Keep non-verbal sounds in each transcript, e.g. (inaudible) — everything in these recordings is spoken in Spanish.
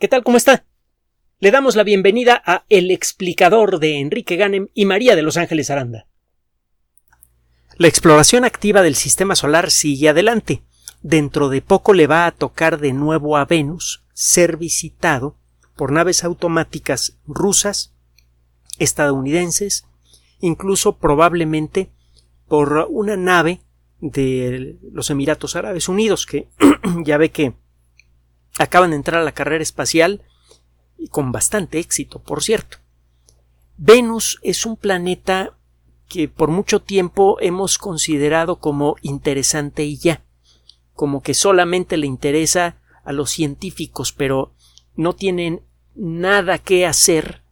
¿Qué tal? ¿Cómo está? Le damos la bienvenida a El explicador de Enrique Ganem y María de Los Ángeles Aranda. La exploración activa del sistema solar sigue adelante. Dentro de poco le va a tocar de nuevo a Venus ser visitado por naves automáticas rusas, estadounidenses, incluso probablemente por una nave de los Emiratos Árabes Unidos, que (clears throat) ya ve que acaban de entrar a la carrera espacial y con bastante éxito, por cierto. Venus es un planeta que por mucho tiempo hemos considerado como interesante y ya, como que solamente le interesa a los científicos, pero no tienen nada que hacer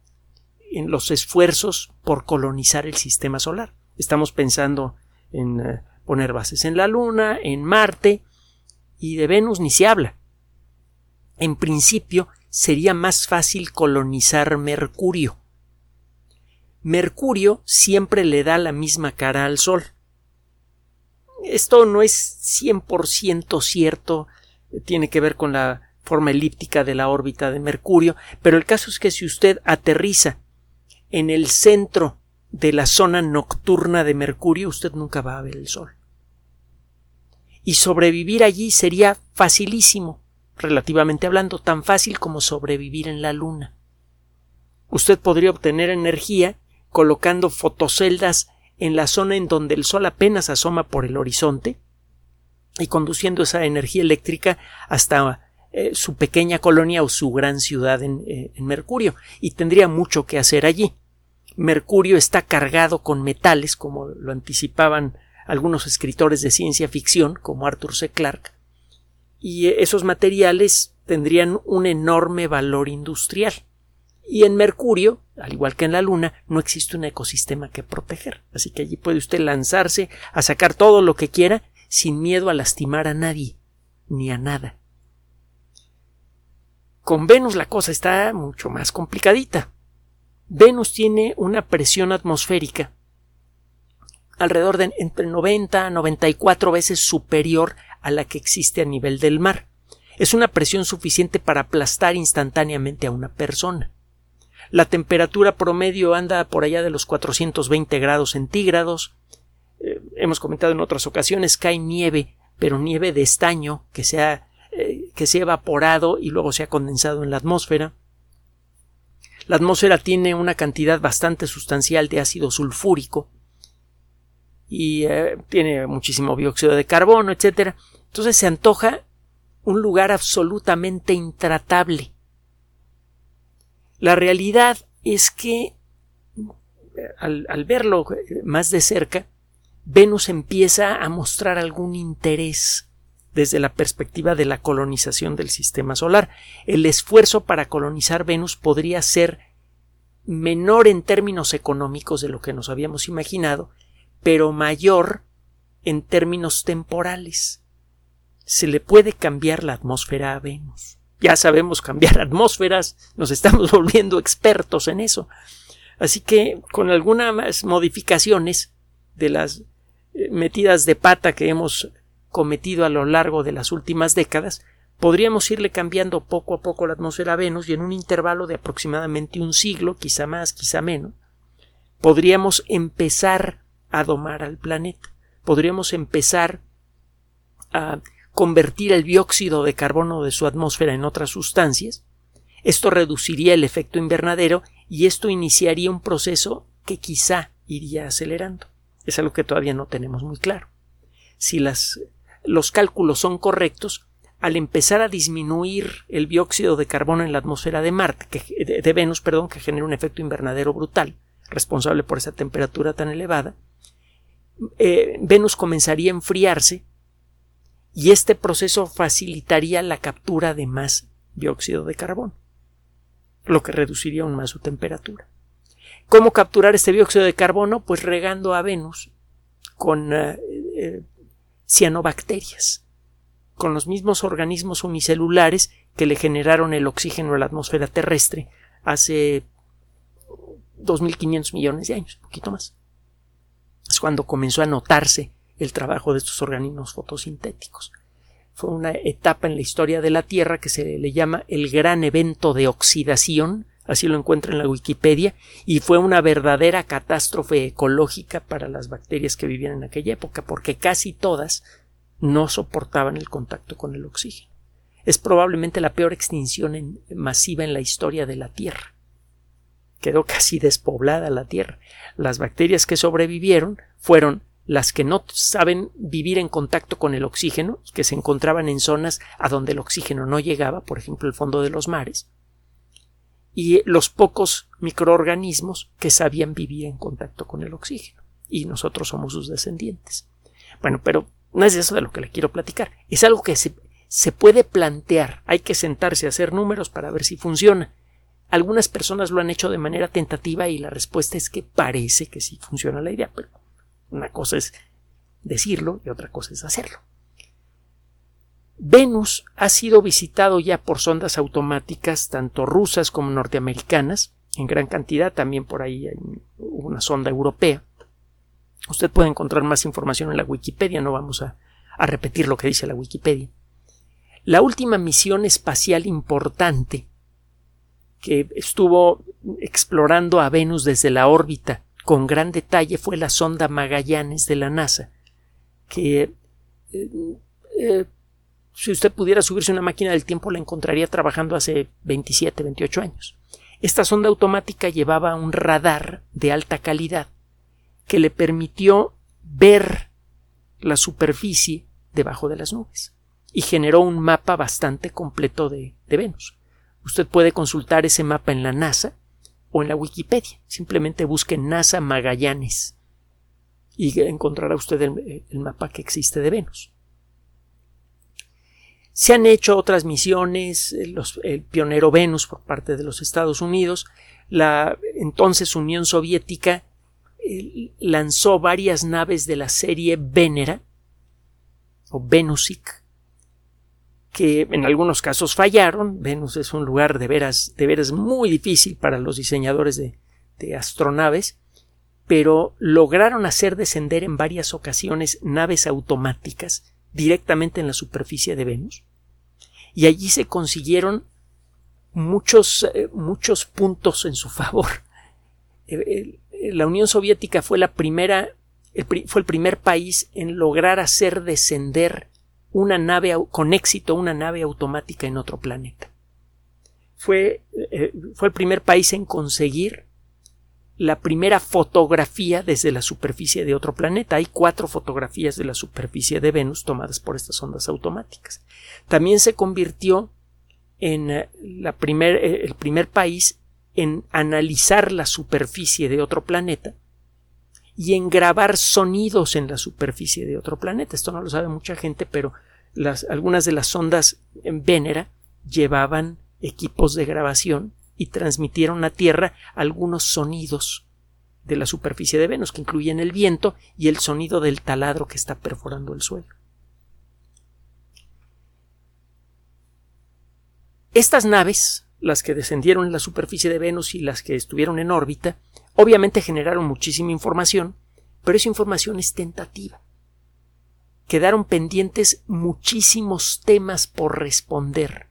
en los esfuerzos por colonizar el sistema solar. Estamos pensando en eh, poner bases en la Luna, en Marte, y de Venus ni se habla en principio sería más fácil colonizar Mercurio. Mercurio siempre le da la misma cara al Sol. Esto no es 100% cierto, tiene que ver con la forma elíptica de la órbita de Mercurio, pero el caso es que si usted aterriza en el centro de la zona nocturna de Mercurio, usted nunca va a ver el Sol. Y sobrevivir allí sería facilísimo relativamente hablando, tan fácil como sobrevivir en la Luna. Usted podría obtener energía colocando fotoceldas en la zona en donde el Sol apenas asoma por el horizonte y conduciendo esa energía eléctrica hasta eh, su pequeña colonia o su gran ciudad en, eh, en Mercurio y tendría mucho que hacer allí. Mercurio está cargado con metales, como lo anticipaban algunos escritores de ciencia ficción, como Arthur C. Clarke, y esos materiales tendrían un enorme valor industrial. Y en Mercurio, al igual que en la Luna, no existe un ecosistema que proteger. Así que allí puede usted lanzarse a sacar todo lo que quiera sin miedo a lastimar a nadie, ni a nada. Con Venus la cosa está mucho más complicadita. Venus tiene una presión atmosférica alrededor de entre 90 a 94 veces superior a la que existe a nivel del mar. Es una presión suficiente para aplastar instantáneamente a una persona. La temperatura promedio anda por allá de los 420 grados centígrados. Eh, hemos comentado en otras ocasiones hay nieve, pero nieve de estaño que eh, que se ha evaporado y luego se ha condensado en la atmósfera. La atmósfera tiene una cantidad bastante sustancial de ácido sulfúrico y eh, tiene muchísimo dióxido de carbono, etcétera. Entonces se antoja un lugar absolutamente intratable. La realidad es que al, al, verlo más de cerca, Venus empieza a mostrar algún interés desde la perspectiva de la colonización del sistema solar. El esfuerzo para colonizar Venus podría ser menor en términos económicos de lo que nos habíamos imaginado, pero mayor en términos temporales se le puede cambiar la atmósfera a Venus. Ya sabemos cambiar (laughs) atmósferas, nos estamos volviendo expertos en eso. Así que con algunas modificaciones de las eh, metidas de pata que hemos cometido a lo largo de las últimas décadas, podríamos irle cambiando poco a poco la atmósfera a Venus y en un intervalo de aproximadamente un siglo, quizá más, quizá menos, podríamos empezar a domar al planeta. Podríamos empezar a convertir el dióxido de carbono de su atmósfera en otras sustancias. Esto reduciría el efecto invernadero y esto iniciaría un proceso que quizá iría acelerando. Es algo que todavía no tenemos muy claro. Si los cálculos son correctos, al empezar a disminuir el dióxido de carbono en la atmósfera de Marte, de, de Venus, perdón, que genera un efecto invernadero brutal, responsable por esa temperatura tan elevada, eh, Venus comenzaría a enfriarse y este proceso facilitaría la captura de más dióxido de carbono, lo que reduciría aún más su temperatura. ¿Cómo capturar este dióxido de carbono? Pues regando a Venus con eh, eh, cianobacterias, con los mismos organismos unicelulares que le generaron el oxígeno a la atmósfera terrestre hace 2.500 millones de años, un poquito más. Cuando comenzó a notarse el trabajo de estos organismos fotosintéticos. fue una etapa en la historia de la Tierra que se le llama el gran evento de oxidación, así lo encuentra en la Wikipedia, y fue una verdadera catástrofe ecológica para las bacterias que vivían en aquella época, porque casi todas no soportaban el contacto con el oxígeno. Es probablemente la peor extinción masiva en la historia de la Tierra. Quedó casi despoblada la Tierra. Las bacterias que sobrevivieron fueron las que no saben vivir en contacto con el oxígeno y que se encontraban en zonas a donde el oxígeno no llegaba, por ejemplo el fondo de los mares, y los pocos microorganismos que sabían vivir en contacto con el oxígeno, y nosotros somos sus descendientes. Bueno, pero no es eso de lo que le quiero platicar, es algo que se, se puede plantear, hay que sentarse a hacer números para ver si funciona. Algunas personas lo han hecho de manera tentativa y la respuesta es que parece que sí funciona la idea, pero una cosa es decirlo y otra cosa es hacerlo. Venus ha sido visitado ya por sondas automáticas, tanto rusas como norteamericanas, en gran cantidad, también por ahí hay una sonda europea. Usted puede encontrar más información en la Wikipedia, no vamos a, a repetir lo que dice la Wikipedia. La última misión espacial importante que estuvo explorando a Venus desde la órbita con gran detalle fue la sonda Magallanes de la NASA, que eh, eh, si usted pudiera subirse una máquina del tiempo la encontraría trabajando hace 27, 28 años. Esta sonda automática llevaba un radar de alta calidad que le permitió ver la superficie debajo de las nubes y generó un mapa bastante completo de Venus. Usted puede consultar ese mapa en la NASA o en la Wikipedia. Simplemente busque NASA Magallanes y encontrará usted el, mapa que existe de Venus. Se han hecho otras misiones, el pionero Venus por parte de los Estados Unidos, la entonces Unión Soviética lanzó varias naves de la serie Venera o Venusic que en algunos casos fallaron. Venus es un lugar de veras, de veras muy difícil para los diseñadores de, de astronaves, pero lograron hacer descender en varias ocasiones naves automáticas directamente en la superficie de Venus. Y allí se consiguieron muchos, eh, muchos puntos en su favor. Eh, la Unión Soviética fue la primera, fue el primer país en lograr hacer descender una nave con éxito una nave automática en otro planeta. Fue, eh, fue el primer país en conseguir la primera fotografía desde la superficie de otro planeta. Hay cuatro fotografías de la superficie de Venus tomadas por estas ondas automáticas. También se convirtió en eh, la primer, eh, el primer país en analizar la superficie de otro planeta y en grabar sonidos en la superficie de otro planeta. Esto no lo sabe mucha gente, pero algunas de las sondas en Vénera llevaban equipos de grabación y transmitieron a Tierra algunos sonidos de la superficie de Venus, que incluyen el viento y el sonido del taladro que está perforando el suelo. Estas naves, las que descendieron en la superficie de Venus y las que estuvieron en órbita, Obviamente generaron muchísima información, pero esa información es tentativa. Quedaron pendientes muchísimos temas por responder.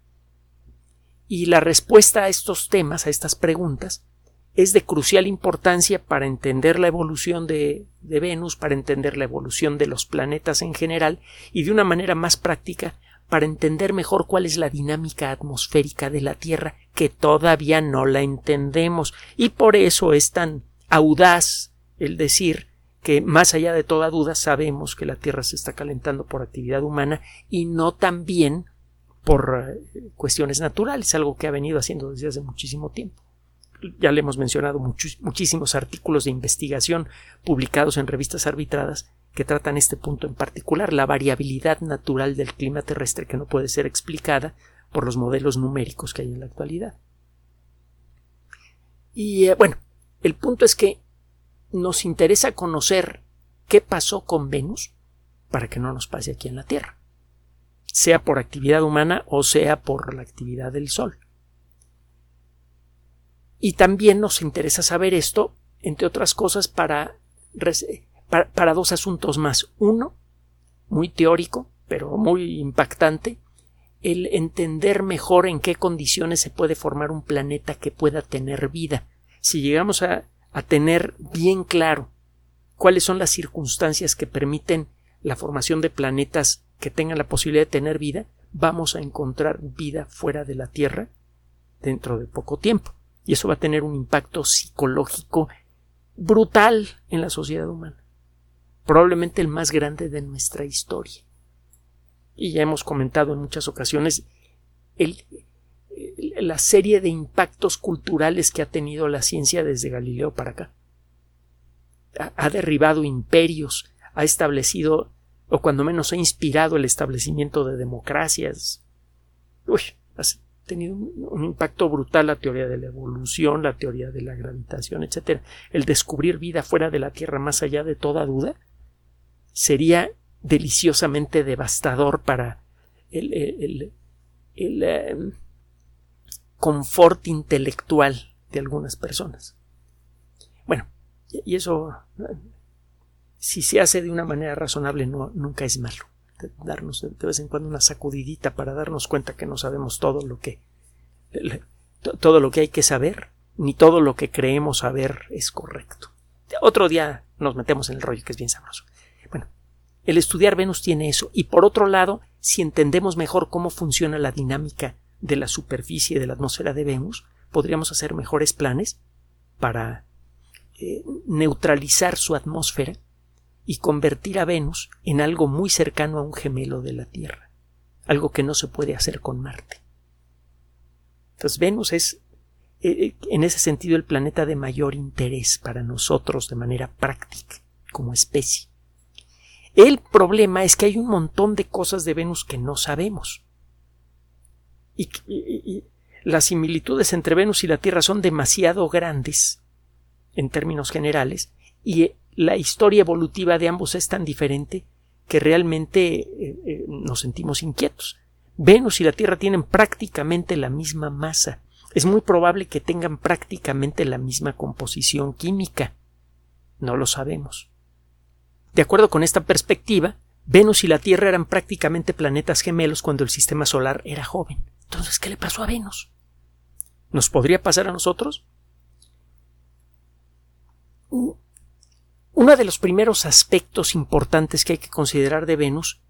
Y la respuesta a estos temas, a estas preguntas, es de crucial importancia para entender la evolución de, de, Venus, para entender la evolución de los planetas en general y de una manera más práctica para entender mejor cuál es la dinámica atmosférica de la Tierra que todavía no la entendemos y por eso es tan audaz el decir que más allá de toda duda sabemos que la Tierra se está calentando por actividad humana y no también por eh, cuestiones naturales, algo que ha venido haciendo desde hace muchísimo tiempo. Ya le hemos mencionado muchísimos artículos de investigación publicados en revistas arbitradas que tratan este punto en particular, la variabilidad natural del clima terrestre que no puede ser explicada por los modelos numéricos que hay en la actualidad. Y eh, bueno, el punto es que nos interesa conocer qué pasó con Venus para que no nos pase aquí en la Tierra, sea por actividad humana o sea por la actividad del Sol. Y también nos interesa saber esto, entre otras cosas, para para, dos asuntos más. Uno, muy teórico, pero muy impactante, el entender mejor en qué condiciones se puede formar un planeta que pueda tener vida. Si llegamos a, a tener bien claro cuáles son las circunstancias que permiten la formación de planetas que tengan la posibilidad de tener vida, vamos a encontrar vida fuera de la Tierra dentro de poco tiempo. Y eso va a tener un impacto psicológico brutal en la sociedad humana. Probablemente el más grande de nuestra historia. Y ya hemos comentado en muchas ocasiones el, la serie de impactos culturales que ha tenido la ciencia desde Galileo para acá. Ha, ha derribado imperios, ha establecido, o cuando menos ha inspirado el establecimiento de democracias. Uy, tenido un, impacto brutal la teoría de la evolución, la teoría de la gravitación, etc. El descubrir vida fuera de la Tierra más allá de toda duda sería deliciosamente devastador para el, el, el, eh, confort intelectual de algunas personas. Bueno, y eso si se hace de una manera razonable, nunca es malo. Darnos de vez en cuando una sacudidita para darnos cuenta que no sabemos todo lo que todo lo que hay que saber, ni todo lo que creemos saber es correcto. Otro día nos metemos en el rollo que es bien sabroso. Bueno, el estudiar Venus tiene eso. Y por otro lado, si entendemos mejor cómo funciona la dinámica de la superficie de la atmósfera de Venus, podríamos hacer mejores planes para eh, neutralizar su atmósfera y convertir a Venus en algo muy cercano a un gemelo de la Tierra, algo que no se puede hacer con Marte. Entonces Venus es eh, eh, en ese sentido el planeta de mayor interés para nosotros de manera práctica, como especie. El problema es que hay un montón de cosas de Venus que no sabemos. Y, y, y, las similitudes entre Venus y la Tierra son demasiado grandes en términos generales y la historia evolutiva de ambos es tan diferente que realmente eh, eh, nos sentimos inquietos. Venus y la Tierra tienen prácticamente la misma masa. Es muy probable que tengan prácticamente la misma composición química. No lo sabemos. De acuerdo con esta perspectiva, Venus y la Tierra eran prácticamente planetas gemelos cuando el sistema solar era joven. Entonces, ¿qué le pasó a Venus? ¿Nos podría pasar a nosotros? Uno de los primeros aspectos importantes que hay que considerar de Venus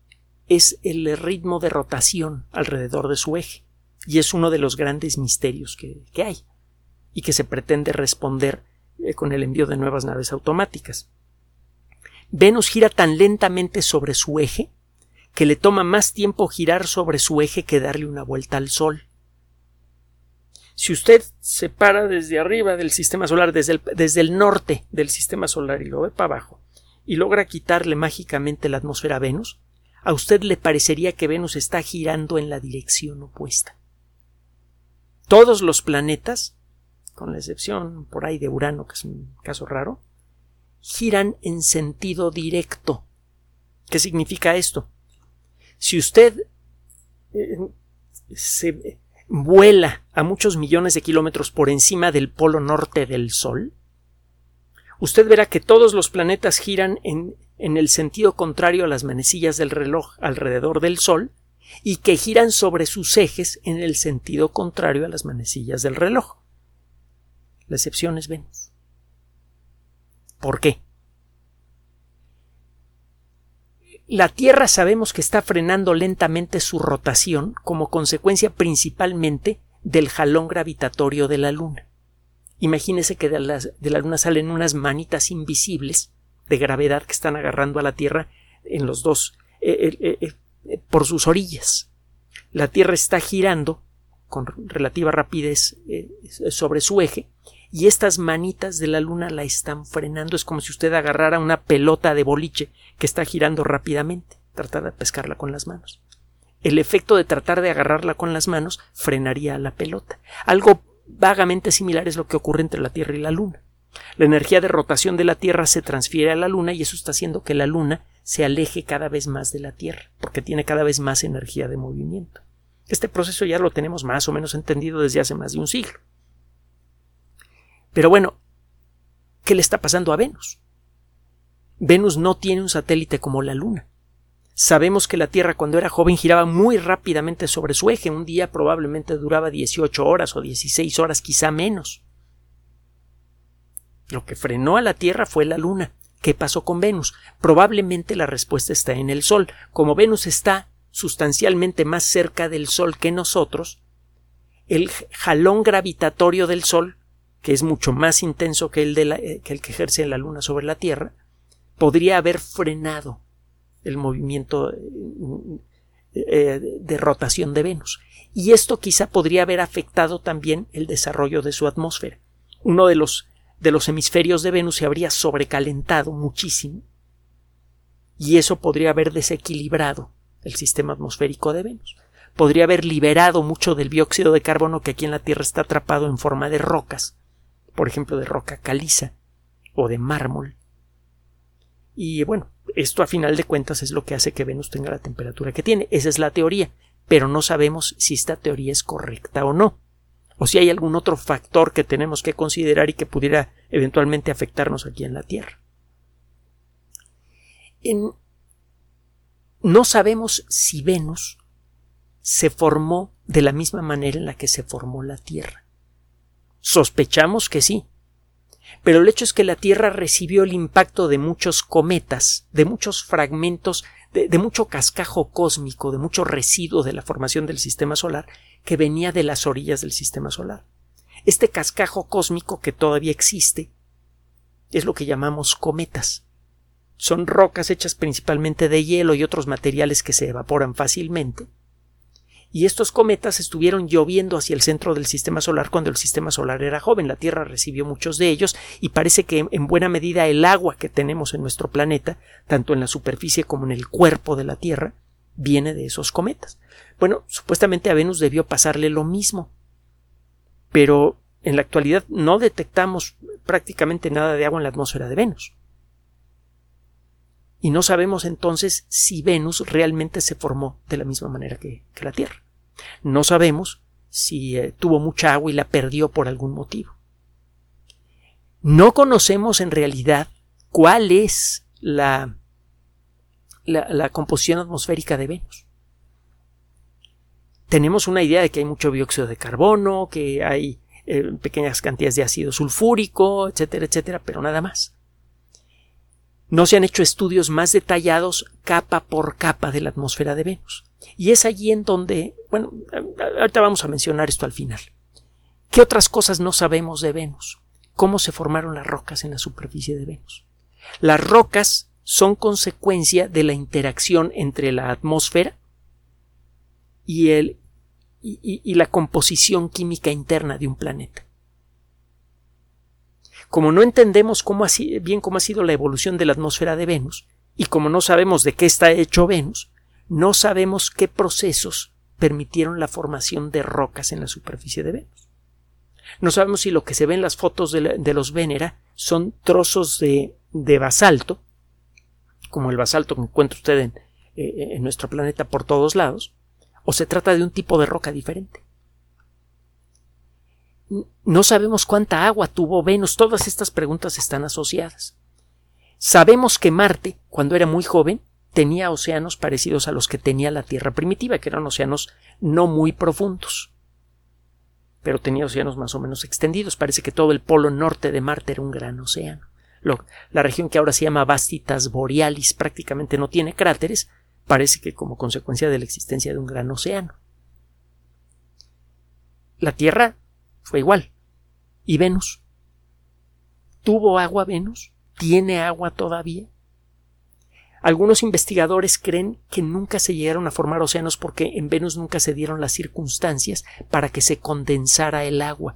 es el ritmo de rotación alrededor de su eje, y es uno de los grandes misterios que, hay, y que se pretende responder eh, con el envío de nuevas naves automáticas. Venus gira tan lentamente sobre su eje que le toma más tiempo girar sobre su eje que darle una vuelta al Sol. Si usted se para desde arriba del sistema solar, desde el, desde el norte del sistema solar y lo ve para abajo, y logra quitarle mágicamente la atmósfera a Venus, a usted le parecería que Venus está girando en la dirección opuesta. Todos los planetas, con la excepción por ahí de Urano, que es un caso raro, giran en sentido directo. ¿Qué significa esto? Si usted eh, se, vuela a muchos millones de kilómetros por encima del polo norte del Sol, usted verá que todos los planetas giran en, en, el sentido contrario a las manecillas del reloj alrededor del Sol y que giran sobre sus ejes en el sentido contrario a las manecillas del reloj. La excepción es Venus. ¿Por qué? La Tierra sabemos que está frenando lentamente su rotación como consecuencia principalmente del jalón gravitatorio de la Luna. Imagínese que de la, de la Luna salen unas manitas invisibles de gravedad que están agarrando a la Tierra en los dos eh, eh, eh, por sus orillas. La Tierra está girando con relativa rapidez sobre su eje y estas manitas de la luna la están frenando. Es como si usted agarrara una pelota de boliche que está girando rápidamente. Tratar de pescarla con las manos. El efecto de tratar de agarrarla con las manos frenaría a la pelota. Algo vagamente similar es lo que ocurre entre la Tierra y la Luna. La energía de rotación de la Tierra se transfiere a la Luna y eso está haciendo que la Luna se aleje cada vez más de la Tierra, porque tiene cada vez más energía de movimiento. Este proceso ya lo tenemos más o menos entendido desde hace más de un siglo. Pero bueno, ¿qué le está pasando a Venus? Venus no tiene un satélite como la Luna. Sabemos que la Tierra cuando era joven giraba muy rápidamente sobre su eje. Un día probablemente duraba 18 horas o 16 horas, quizá menos. Lo que frenó a la Tierra fue la Luna. ¿Qué pasó con Venus? Probablemente la respuesta está en el Sol. Como Venus está sustancialmente más cerca del Sol que nosotros, el jalón gravitatorio del Sol, que es mucho más intenso que el, eh, que, el que ejerce la Luna sobre la Tierra, podría haber frenado el movimiento eh, eh, de rotación de Venus. Y esto quizá podría haber afectado también el desarrollo de su atmósfera. Uno de los, de los hemisferios de Venus se habría sobrecalentado muchísimo y eso podría haber desequilibrado el sistema atmosférico de Venus. Podría haber liberado mucho del dióxido de carbono que aquí en la Tierra está atrapado en forma de rocas, por ejemplo de roca caliza o de mármol. Y bueno, esto a final de cuentas es lo que hace que Venus tenga la temperatura que tiene. Esa es la teoría, pero no sabemos si esta teoría es correcta o no, o si hay algún otro factor que tenemos que considerar y que pudiera eventualmente afectarnos aquí en la Tierra. No sabemos si Venus se formó de la misma manera en la que se formó la Tierra. Sospechamos que sí, pero el hecho es que la Tierra recibió el impacto de muchos cometas, de muchos fragmentos, de, mucho cascajo cósmico, de mucho residuo de la formación del sistema solar que venía de las orillas del sistema solar. Este cascajo cósmico que todavía existe es lo que llamamos cometas. Son rocas hechas principalmente de hielo y otros materiales que se evaporan fácilmente, y estos cometas estuvieron lloviendo hacia el centro del sistema solar cuando el sistema solar era joven. La Tierra recibió muchos de ellos y parece que en buena medida el agua que tenemos en nuestro planeta, tanto en la superficie como en el cuerpo de la Tierra, viene de esos cometas. Bueno, supuestamente a Venus debió pasarle lo mismo. Pero en la actualidad no detectamos prácticamente nada de agua en la atmósfera de Venus. Y no sabemos entonces si Venus realmente se formó de la misma manera que, la Tierra. No sabemos si eh, tuvo mucha agua y la perdió por algún motivo. No conocemos en realidad cuál es la, la, composición atmosférica de Venus. Tenemos una idea de que hay mucho dióxido de carbono, que hay eh, pequeñas cantidades de ácido sulfúrico, etcétera, etcétera, pero nada más. No se han hecho estudios más detallados capa por capa de la atmósfera de Venus. Y es allí en donde, bueno, ahorita vamos a mencionar esto al final. ¿Qué otras cosas no sabemos de Venus? ¿Cómo se formaron las rocas en la superficie de Venus? Las rocas son consecuencia de la interacción entre la atmósfera y, el, y la composición química interna de un planeta. Como no entendemos cómo bien cómo ha sido la evolución de la atmósfera de Venus, y como no sabemos de qué está hecho Venus, no sabemos qué procesos permitieron la formación de rocas en la superficie de Venus. No sabemos si lo que se ve en las fotos de, los Venera son trozos de, basalto, como el basalto que encuentra usted eh, en nuestro planeta por todos lados, o se trata de un tipo de roca diferente no sabemos cuánta agua tuvo Venus. Todas estas preguntas están asociadas. Sabemos que Marte, cuando era muy joven, tenía océanos parecidos a los que tenía la Tierra primitiva, que eran océanos no muy profundos. Pero tenía océanos más o menos extendidos. Parece que todo el polo norte de Marte era un gran océano. la región que ahora se llama Vastitas Borealis prácticamente no tiene cráteres, parece que como consecuencia de la existencia de un gran océano. La Tierra fue igual. ¿Y Venus? ¿Tuvo agua Venus? ¿Tiene agua todavía? Algunos investigadores creen que nunca se llegaron a formar océanos porque en Venus nunca se dieron las circunstancias para que se condensara el agua.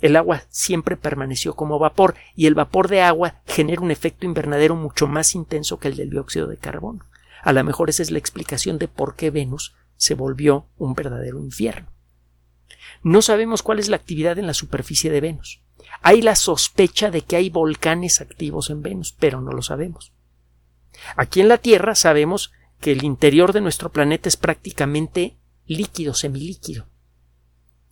El agua siempre permaneció como vapor y el vapor de agua genera un efecto invernadero mucho más intenso que el del dióxido de carbono. A lo mejor esa es la explicación de por qué Venus se volvió un verdadero infierno. No sabemos cuál es la actividad en la superficie de Venus. Hay la sospecha de que hay volcanes activos en Venus, pero no lo sabemos. Aquí en la Tierra sabemos que el interior de nuestro planeta es prácticamente líquido, semilíquido.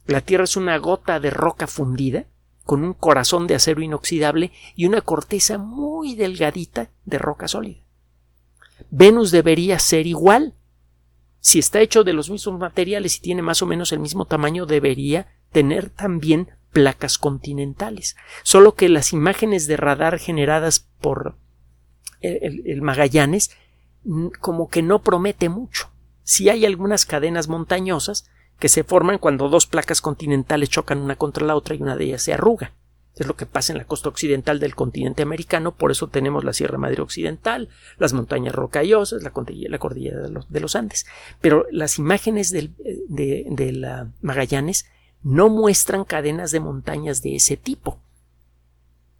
La Tierra es una gota de roca fundida, con un corazón de acero inoxidable y una corteza muy delgadita de roca sólida. Venus debería ser igual. Si está hecho de los mismos materiales y tiene más o menos el mismo tamaño, debería tener también placas continentales. Solo que las imágenes de radar generadas por el, Magallanes como que no promete mucho. Si hay algunas cadenas montañosas que se forman cuando dos placas continentales chocan una contra la otra y una de ellas se arruga. Es lo que pasa en la costa occidental del continente americano, por eso tenemos la Sierra Madre Occidental, las montañas rocallosas, la cordillera, de, los, Andes. Pero las imágenes de, de la Magallanes no muestran cadenas de montañas de ese tipo.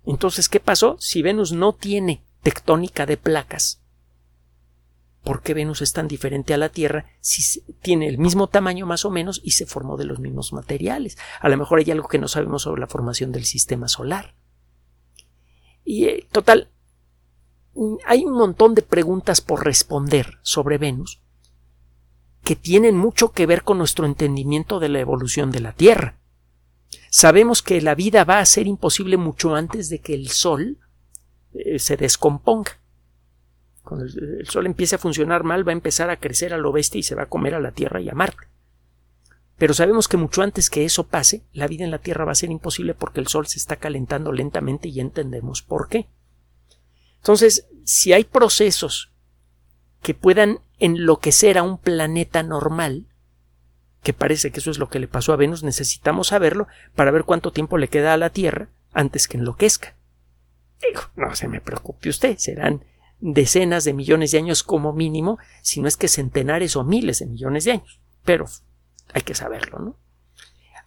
Entonces, ¿qué pasó? Si Venus no tiene tectónica de placas, ¿por qué Venus es tan diferente a la Tierra si tiene el mismo tamaño más o menos y se formó de los mismos materiales? A lo mejor hay algo que no sabemos sobre la formación del sistema solar. Y eh, total, hay un montón de preguntas por responder sobre Venus que tienen mucho que ver con nuestro entendimiento de la evolución de la Tierra. Sabemos que la vida va a ser imposible mucho antes de que el Sol eh, se descomponga. Cuando el, Sol empiece a funcionar mal, va a empezar a crecer al oeste y se va a comer a la Tierra y a Marte. Pero sabemos que mucho antes que eso pase, la vida en la Tierra va a ser imposible porque el Sol se está calentando lentamente y entendemos por qué. Entonces, si hay procesos que puedan enloquecer a un planeta normal, que parece que eso es lo que le pasó a Venus, necesitamos saberlo para ver cuánto tiempo le queda a la Tierra antes que enloquezca. Digo, no se me preocupe usted, serán decenas de millones de años como mínimo, si no es que centenares o miles de millones de años. Pero hay que saberlo, ¿no?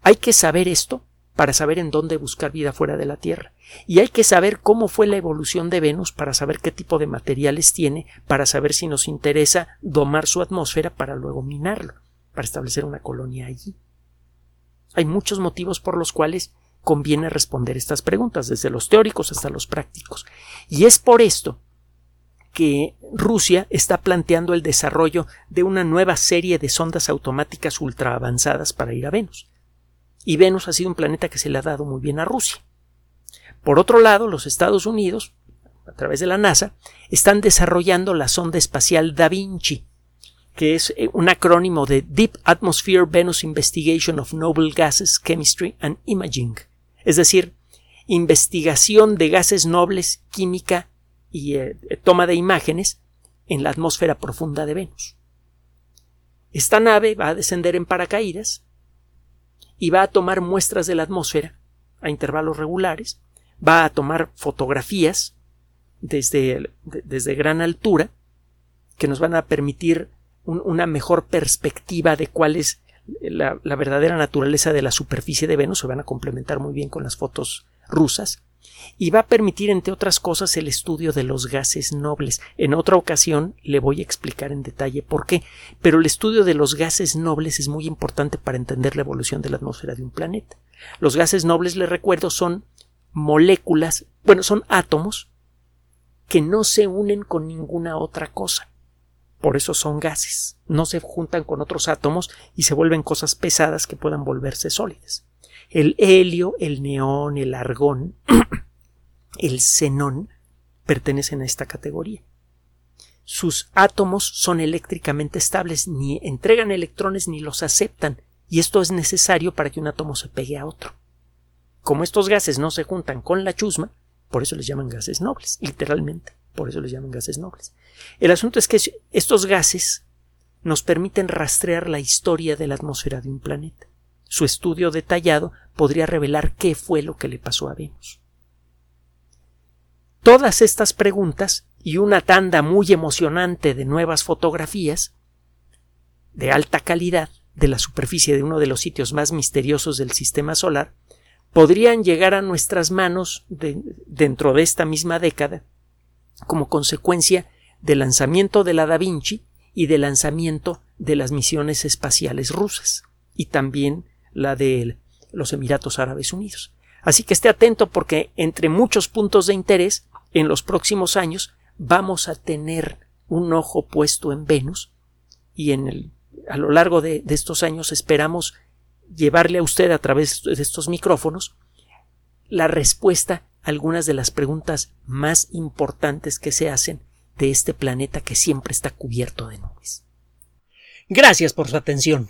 Hay que saber esto para saber en dónde buscar vida fuera de la Tierra. Y hay que saber cómo fue la evolución de Venus para saber qué tipo de materiales tiene, para saber si nos interesa domar su atmósfera para luego minarlo, para establecer una colonia allí. Hay muchos motivos por los cuales conviene responder estas preguntas, desde los teóricos hasta los prácticos. Y es por esto que Rusia está planteando el desarrollo de una nueva serie de sondas automáticas ultra avanzadas para ir a Venus y Venus ha sido un planeta que se le ha dado muy bien a Rusia. Por otro lado, los Estados Unidos, a través de la NASA, están desarrollando la sonda espacial Da Vinci, que es eh, un acrónimo de Deep Atmosphere Venus Investigation of Noble Gases, Chemistry and Imaging, es decir, investigación de gases nobles, química y eh, toma de imágenes en la atmósfera profunda de Venus. Esta nave va a descender en paracaídas y va a tomar muestras de la atmósfera a intervalos regulares, va a tomar fotografías desde, desde gran altura que nos van a permitir una mejor perspectiva de cuál es la, la, verdadera naturaleza de la superficie de Venus, se van a complementar muy bien con las fotos rusas, y va a permitir, entre otras cosas, el estudio de los gases nobles. En otra ocasión le voy a explicar en detalle por qué, pero el estudio de los gases nobles es muy importante para entender la evolución de la atmósfera de un planeta. Los gases nobles, les recuerdo, son moléculas, bueno, son átomos que no se unen con ninguna otra cosa. Por eso son gases. No se juntan con otros átomos y se vuelven cosas pesadas que puedan volverse sólidas. El helio, el neón, el argón, (clears throat) el xenón pertenecen a esta categoría. Sus átomos son eléctricamente estables, ni entregan electrones ni los aceptan, y esto es necesario para que un átomo se pegue a otro. Como estos gases no se juntan con la chusma, por eso les llaman gases nobles, literalmente, por eso les llaman gases nobles. El asunto es que estos gases nos permiten rastrear la historia de la atmósfera de un planeta. Su estudio detallado podría revelar qué fue lo que le pasó a Venus. Todas estas preguntas y una tanda muy emocionante de nuevas fotografías de alta calidad de la superficie de uno de los sitios más misteriosos del sistema solar podrían llegar a nuestras manos dentro de esta misma década como consecuencia del lanzamiento de la Da Vinci y del lanzamiento de las misiones espaciales rusas y también la de los Emiratos Árabes Unidos. Así que esté atento porque entre muchos puntos de interés, en los próximos años vamos a tener un ojo puesto en Venus y en el, a lo largo de, de estos años esperamos llevarle a usted a través de estos micrófonos la respuesta a algunas de las preguntas más importantes que se hacen de este planeta que siempre está cubierto de nubes. Gracias por su atención.